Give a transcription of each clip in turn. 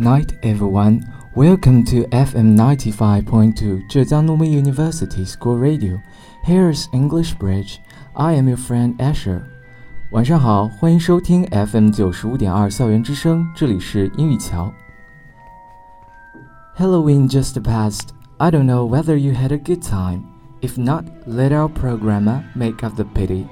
Night, everyone. Welcome to FM 95.2 Zhejiang Normal University School Radio. Here's English Bridge. I am your friend Asher. 晚上好，欢迎收听 FM 九十五点二校园之声，这里是英语桥。Halloween just passed. I don't know whether you had a good time. If not, let our programmer make up the pity.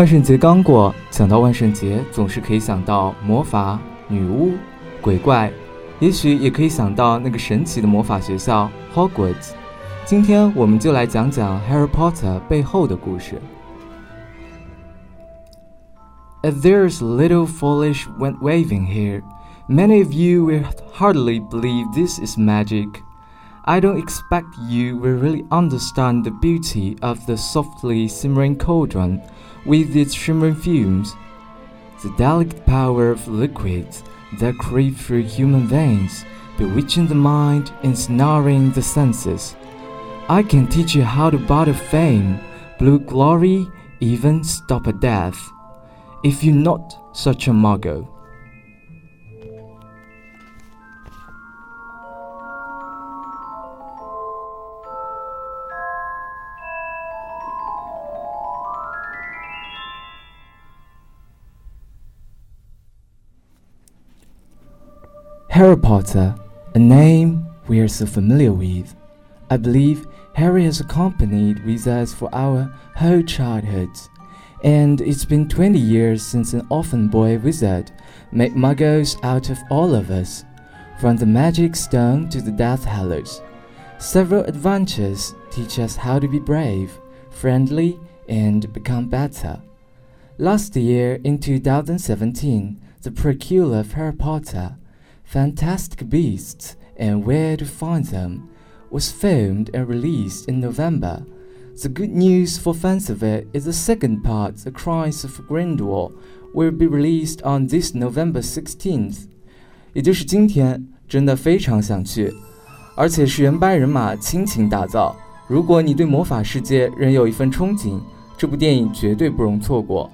万圣节刚过，想到万圣节，总是可以想到魔法、女巫、鬼怪，也许也可以想到那个神奇的魔法学校 Hogwarts。今天我们就来讲讲 Harry Potter 背后的故事。If there's little foolish wind waving here, many of you will hardly believe this is magic. I don't expect you will really understand the beauty of the softly simmering cauldron with its shimmering fumes, the delicate power of liquids that creep through human veins, bewitching the mind, and snaring the senses. I can teach you how to butter fame, blue glory, even stop a death, if you're not such a muggle. Harry Potter, a name we are so familiar with. I believe Harry has accompanied with us for our whole childhoods, and it's been 20 years since an orphan boy wizard made muggles out of all of us, from the magic stone to the Death Hallows. Several adventures teach us how to be brave, friendly, and become better. Last year, in 2017, the prequel of Harry Potter Fantastic Beasts and Where to Find Them was filmed and released in November. The good news for fans of it is the second part, The Crimes of Grindelwald, will be released on this November 16th. 也就是今天，真的非常想去，而且是原班人马倾情打造。如果你对魔法世界仍有一份憧憬，这部电影绝对不容错过。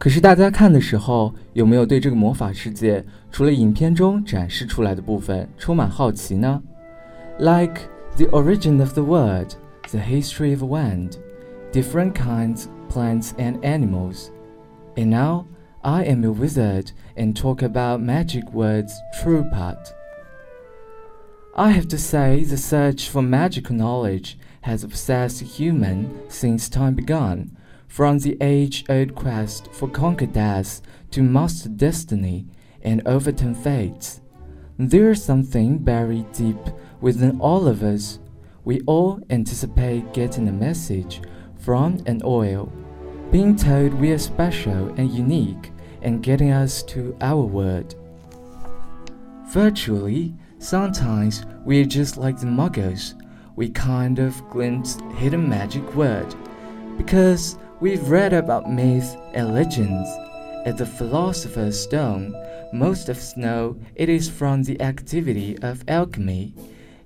可是大家看的时候，有没有对这个魔法世界除了影片中展示出来的部分充满好奇呢？Like the origin of the world, the history of wind, different kinds plants and animals. And now I am a wizard and talk about magic words true part. I have to say the search for magical knowledge has obsessed human since time began from the age old quest for conquer death to master destiny and overturn fates. There's something buried deep within all of us. We all anticipate getting a message from an oil, being told we are special and unique, and getting us to our word. Virtually, sometimes we're just like the muggles. We kind of glimpse hidden magic word because We've read about myths and legends. At the Philosopher's Stone, most of snow it is from the activity of alchemy.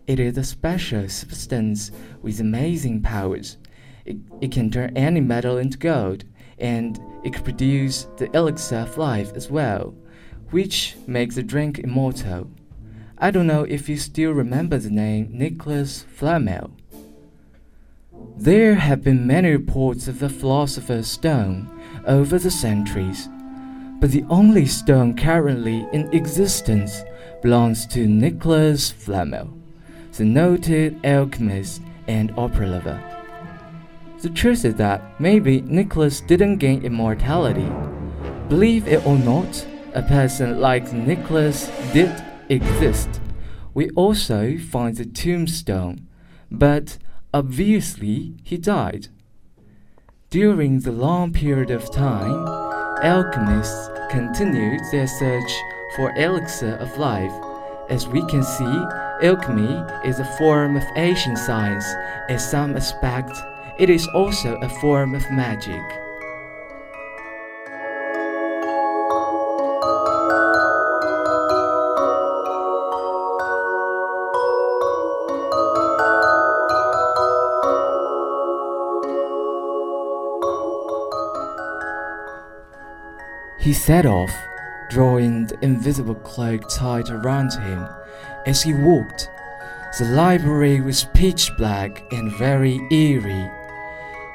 It is a special substance with amazing powers. It, it can turn any metal into gold, and it can produce the elixir of life as well, which makes the drink immortal. I don't know if you still remember the name Nicholas Flamel. There have been many reports of the Philosopher's Stone over the centuries, but the only stone currently in existence belongs to Nicholas Flamel, the noted alchemist and opera lover. The truth is that maybe Nicholas didn't gain immortality. Believe it or not, a person like Nicholas did exist. We also find the tombstone, but Obviously, he died. During the long period of time, alchemists continued their search for elixir of life. As we can see, alchemy is a form of ancient science. In some aspect, it is also a form of magic. He set off, drawing the invisible cloak tight around him. As he walked, the library was pitch black and very eerie.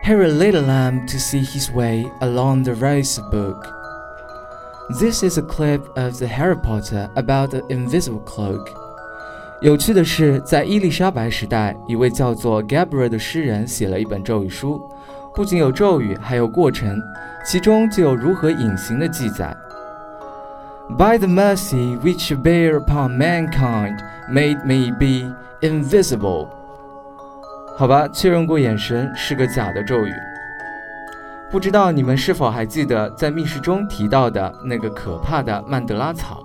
Harry lit a lamp to see his way along the rows of books. This is a clip of the Harry Potter about the invisible cloak. 有趣的是，在伊丽莎白时代，一位叫做 Gabriel 的诗人写了一本咒语书， 不仅有咒语，还有过程，其中就有如何隐形的记载。By the mercy which you bear upon mankind, made me be invisible。好吧，确认过眼神是个假的咒语。不知道你们是否还记得在密室中提到的那个可怕的曼德拉草？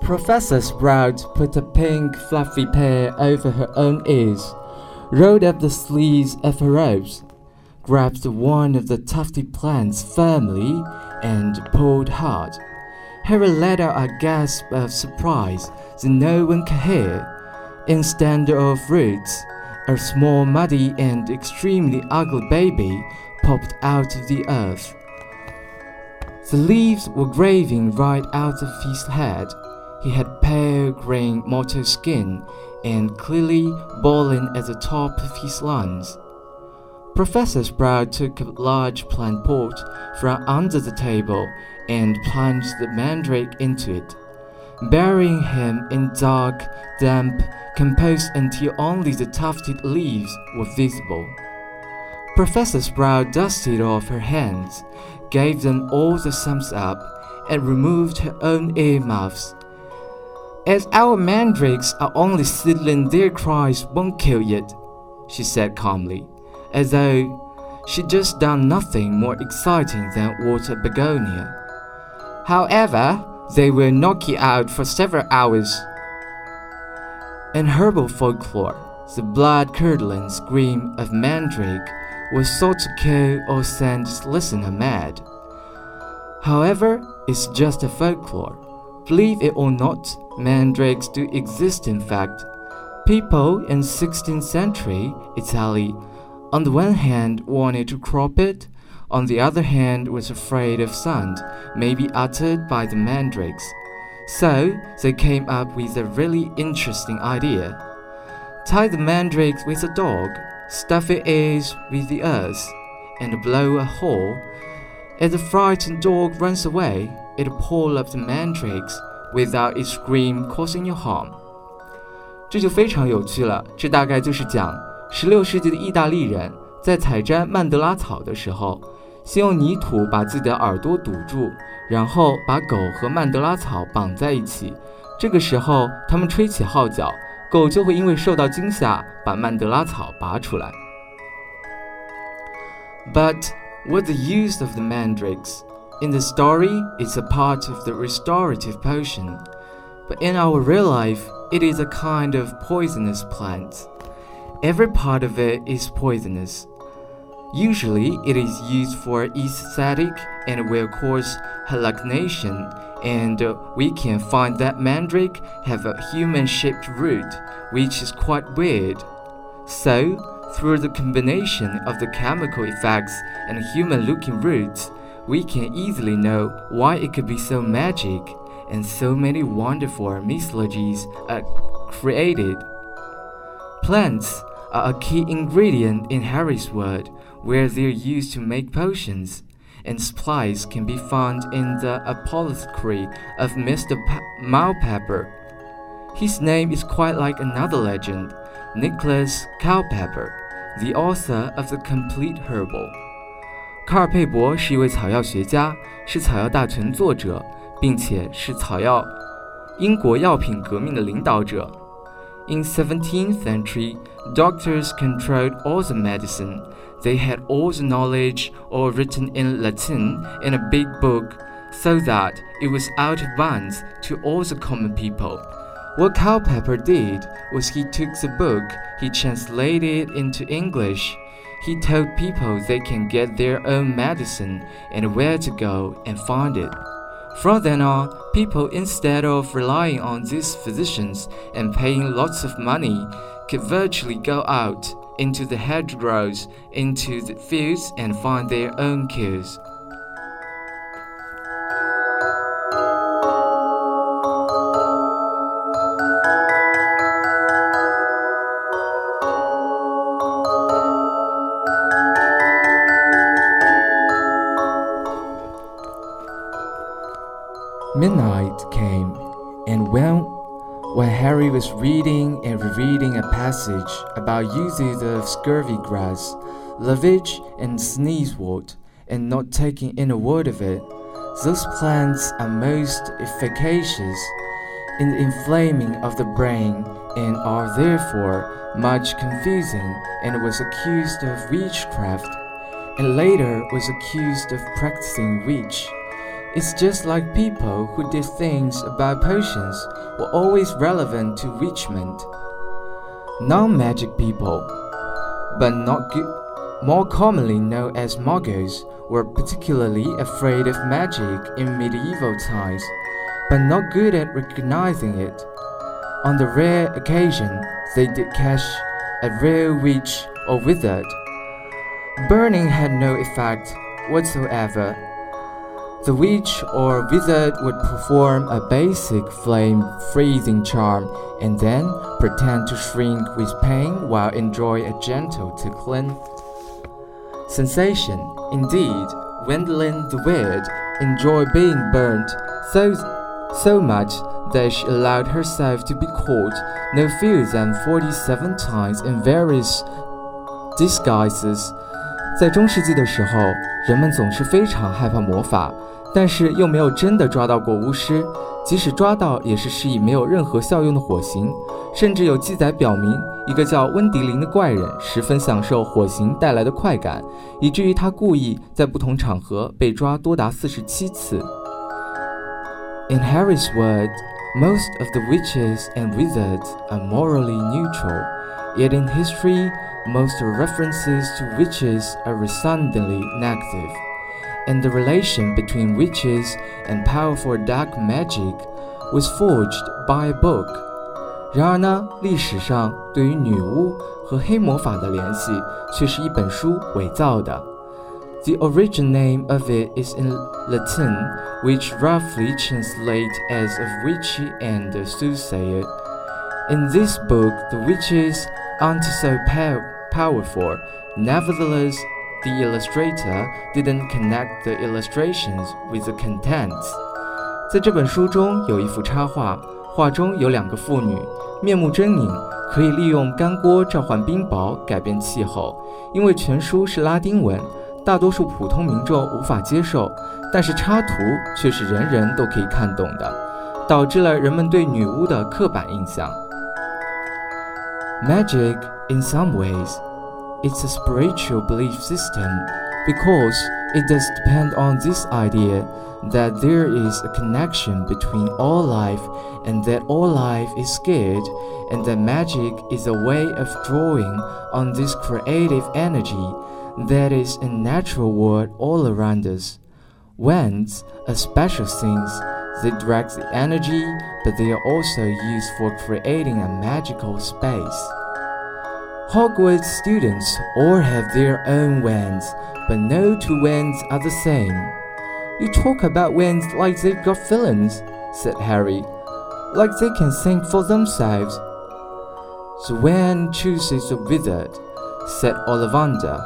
Professor Sprout put a pink fluffy pair over her own ears, rolled up the sleeves of her robes, grabbed one of the tufty plants firmly, and pulled hard. Harry let out a gasp of surprise that no one could hear. Instead of roots, a small, muddy, and extremely ugly baby popped out of the earth. The leaves were graving right out of his head. He had pale green mottled skin and clearly boiling at the top of his lungs. Professor Sprout took a large plant pot from under the table and plunged the mandrake into it, burying him in dark, damp compost until only the tufted leaves were visible. Professor Sprout dusted off her hands, gave them all the thumbs up, and removed her own earmuffs. As our mandrakes are only seedling, their cries won't kill yet, she said calmly as though she'd just done nothing more exciting than water begonia. However, they will knock you out for several hours. In herbal folklore, the blood-curdling scream of mandrake was thought to kill or send listener mad. However, it's just a folklore. Believe it or not, mandrakes do exist in fact. People in 16th century Italy on the one hand wanted to crop it, on the other hand was afraid of sound may be uttered by the mandrakes. So they came up with a really interesting idea. Tie the mandrakes with a dog, stuff its ears with the earth, and blow a hole. As the frightened dog runs away, it pull up the mandrakes without its scream causing you harm. 这就非常有趣了，这大概就是讲 十六世纪的意大利人在采摘曼德拉草的时候，先用泥土把自己的耳朵堵住，然后把狗和曼德拉草绑在一起。这个时候，他们吹起号角，狗就会因为受到惊吓把曼德拉草拔出来。But what the use of the mandrakes? In the story, it's a part of the restorative potion. But in our real life, it is a kind of poisonous plant. Every part of it is poisonous. Usually, it is used for aesthetic and will cause hallucination, and we can find that mandrake have a human-shaped root, which is quite weird. So, through the combination of the chemical effects and human-looking roots, we can easily know why it could be so magic, and so many wonderful mythologies are created. Plants are a key ingredient in Harry's world, where they're used to make potions, and supplies can be found in the apothecary of Mr. Pa- Mulpepper. His name is quite like another legend, Nicholas Culpeper, the author of The Complete Herbal. 卡尔佩伯是一位草药学家，是草药大全作者，并且是草药英国药品革命的领导者。In 17th century, doctors controlled all the medicine. they had all the knowledge all written in Latin in a big book so that it was out of bounds to all the common people. What Culpeper did was he took the book, he translated it into English. He told people they can get their own medicine and where to go and find it. From then on, people instead of relying on these physicians and paying lots of money, could virtually go out into the hedgerows, into the fields, and find their own cures. Midnight came, and when, when Harry was reading and rereading a passage about uses of scurvy grass, lovage, and sneezewort, and not taking in a word of it, those plants are most efficacious in the inflaming of the brain and are therefore much confusing, and was accused of witchcraft, and later was accused of practicing witch. It's just like people who did things about potions were always relevant to witchment. Non magic people, but not good, more commonly known as muggles, were particularly afraid of magic in medieval times, but not good at recognizing it. On the rare occasion they did catch a real witch or wizard, burning had no effect whatsoever the witch or wizard would perform a basic flame freezing charm and then pretend to shrink with pain while enjoy a gentle tickling sensation. Indeed, Gwendolyn the Weird enjoyed being burnt so, so much that she allowed herself to be caught no fewer than 47 times in various disguises. 在中世纪的时候，人们总是非常害怕魔法， 但是又没有真的抓到过巫师，即使抓到，也是施以没有任何效用的火刑。甚至有记载表明，一个叫温迪林的怪人十分享受火刑带来的快感，以至于他故意在不同场合被抓多达四十七次。In Harry's words, most of the witches and wizards are morally neutral, yet in history, most references to witches are resoundingly negative. and the relation between witches and powerful dark magic was forged by a book. 然而呢，历史上对于女巫和黑魔法的联系却是一本书伪造的。The original name of it is in Latin, which roughly translates as of witchy and soothsayer. In this book, the witches aren't so powerful. Nevertheless, the illustrator didn't connect the illustrations with the contents。在这本书中有一幅插画，画中有两个妇女，面目狰狞，可以利用干锅召唤冰雹改变气候。因为全书是拉丁文，大多数普通民众无法接受，但是插图却是人人都可以看懂的，导致了人们对女巫的刻板印象。Magic in some ways. It's a spiritual belief system because it does depend on this idea that there is a connection between all life and that all life is good and that magic is a way of drawing on this creative energy that is a natural world all around us. Wands are special things. They direct the energy, but they are also used for creating a magical space. Hogwarts students all have their own wands, but no two wands are the same. You talk about wands like they've got feelings, said Harry, like they can think for themselves. The wand chooses a wizard, said Ollivander.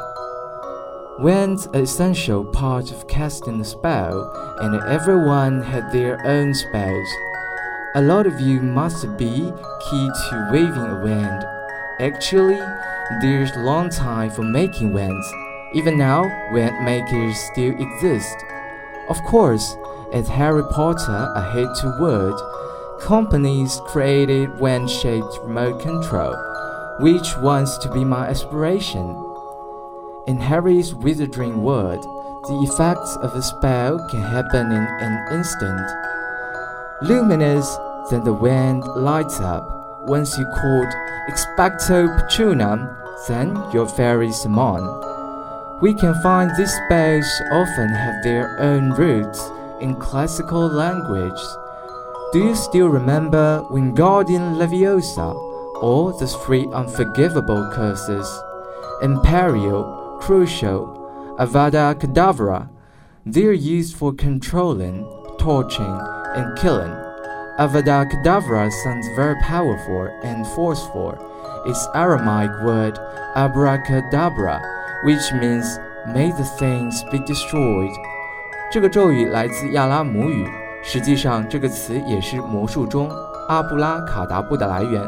Wands are essential part of casting a spell, and everyone had their own spells. A lot of you must be key to waving a wand Actually, there's long time for making wands. Even now, wand makers still exist. Of course, as Harry Potter ahead to word, companies created wand-shaped remote control, which wants to be my aspiration. In Harry's wizarding world, the effects of a spell can happen in an instant. Luminous, then the wand lights up. Once you called expecto patronum, then your fairy summon. We can find these spells often have their own roots in classical language. Do you still remember Wingardium Leviosa or the three unforgivable curses? Imperio, Crucio, Avada Kedavra. They're used for controlling, torturing, and killing. Avada Kedavra sounds very powerful and forceful. Its Aramaic word abracadabra, which means may the things be destroyed. 这个咒语来自亚拉姆语，实际上这个词也是魔术中阿布拉卡达布的来源。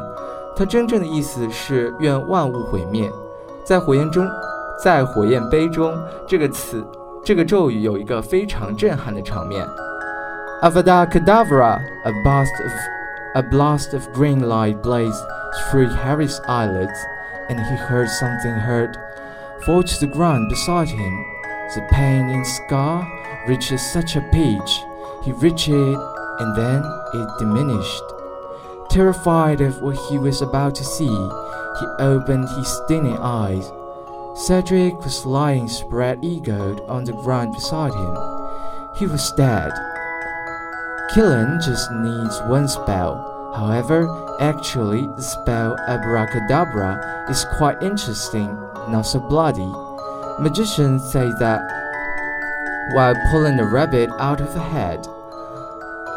它真正的意思是愿万物毁灭。在火焰中，在火焰杯中，这个词，这个咒语有一个非常震撼的场面。Avada Kedavra, a blast of a blast of green light blazed through Harry's eyelids, and he heard something hurt fall to the ground beside him. The pain in scar reached such a pitch, he reached it, and then it diminished. Terrified of what he was about to see, he opened his stinging eyes. Cedric was lying spread eagled on the ground beside him. He was dead. Killing just needs one spell. However, actually, the spell Abracadabra is quite interesting, not so bloody. Magicians say that while pulling a rabbit out of a head.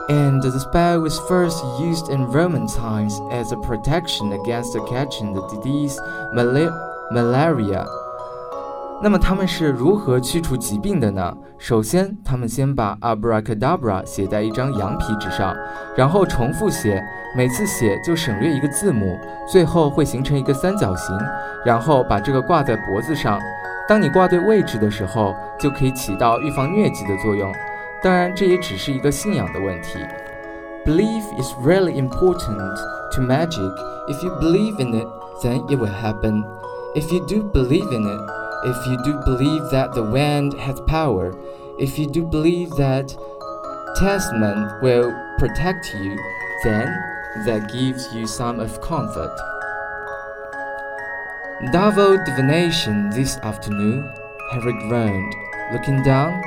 And the spell was first used in Roman times as a protection against catching the disease malaria. 那么他们是如何驱除疾病的呢？首先，他们先把 abracadabra 写在一张羊皮纸上，然后重复写，每次写就省略一个字母，最后会形成一个三角形，然后把这个挂在脖子上。当你挂对位置的时候，就可以起到预防疟疾的作用。当然，这也只是一个信仰的问题。Belief is really important to magic. If you believe in it, then it will happen. If you do believe in it, if you do believe that the wind has power, if you do believe that testament will protect you, then that gives you some of comfort. Double divination this afternoon, Harry groaned. Looking down,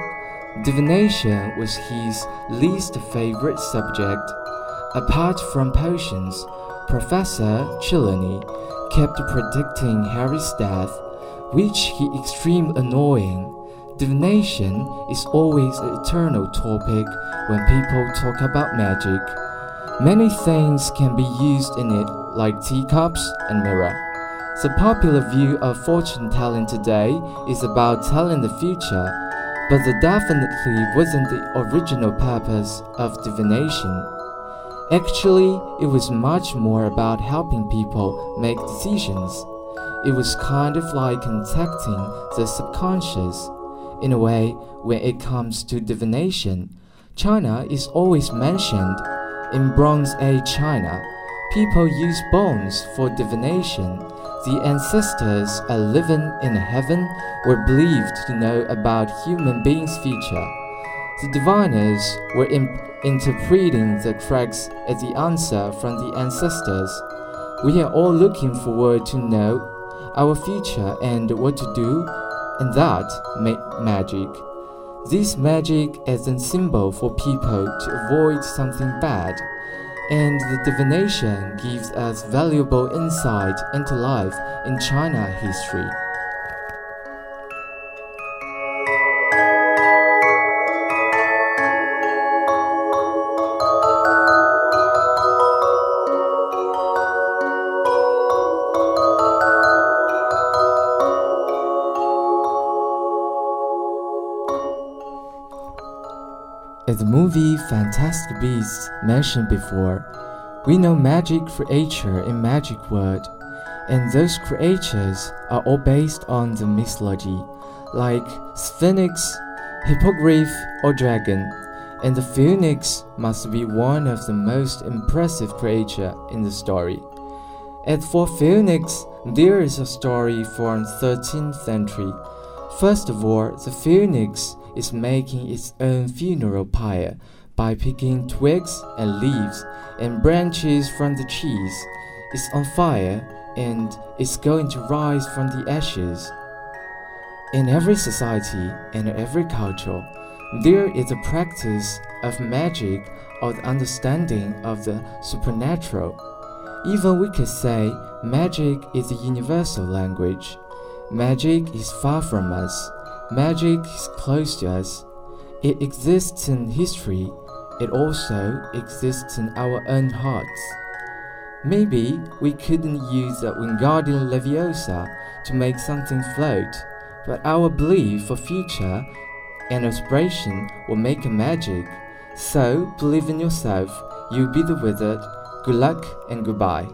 divination was his least favorite subject. Apart from potions, Professor Trelawney kept predicting Harry's death, which he extremely annoying. Divination is always an eternal topic when people talk about magic. Many things can be used in it, like teacups and mirror. The popular view of fortune telling today is about telling the future, but that definitely wasn't the original purpose of divination. Actually, it was much more about helping people make decisions. It was kind of like contacting the subconscious. In a way, when it comes to divination, China is always mentioned. In Bronze Age China, people use bones for divination the ancestors are living in heaven were believed to know about human beings' future. The diviners were interpreting the cracks as the answer from the ancestors. We are all looking forward to know our future and what to do, and that make magic. This magic is a symbol for people to avoid something bad and the divination gives us valuable insight into life in China history. Fantastic Beasts mentioned before, we know magic creature in magic world, and those creatures are all based on the mythology, like Sphinx, Hippogriff, or dragon, and the phoenix must be one of the most impressive creature in the story. As for phoenix, there is a story from 13th century First of all, the phoenix is making its own funeral pyre by picking twigs and leaves and branches from the trees. It's on fire and it's going to rise from the ashes. In every society and every culture, there is a practice of magic or the understanding of the supernatural. Even we could say magic is a universal language. Magic is far from us. Magic is close to us. It exists in history. It also exists in our own hearts. Maybe we couldn't use a Wingardium Leviosa to make something float, but our belief for future and aspiration will make a magic. So believe in yourself, you'll be the wizard. Good luck and goodbye.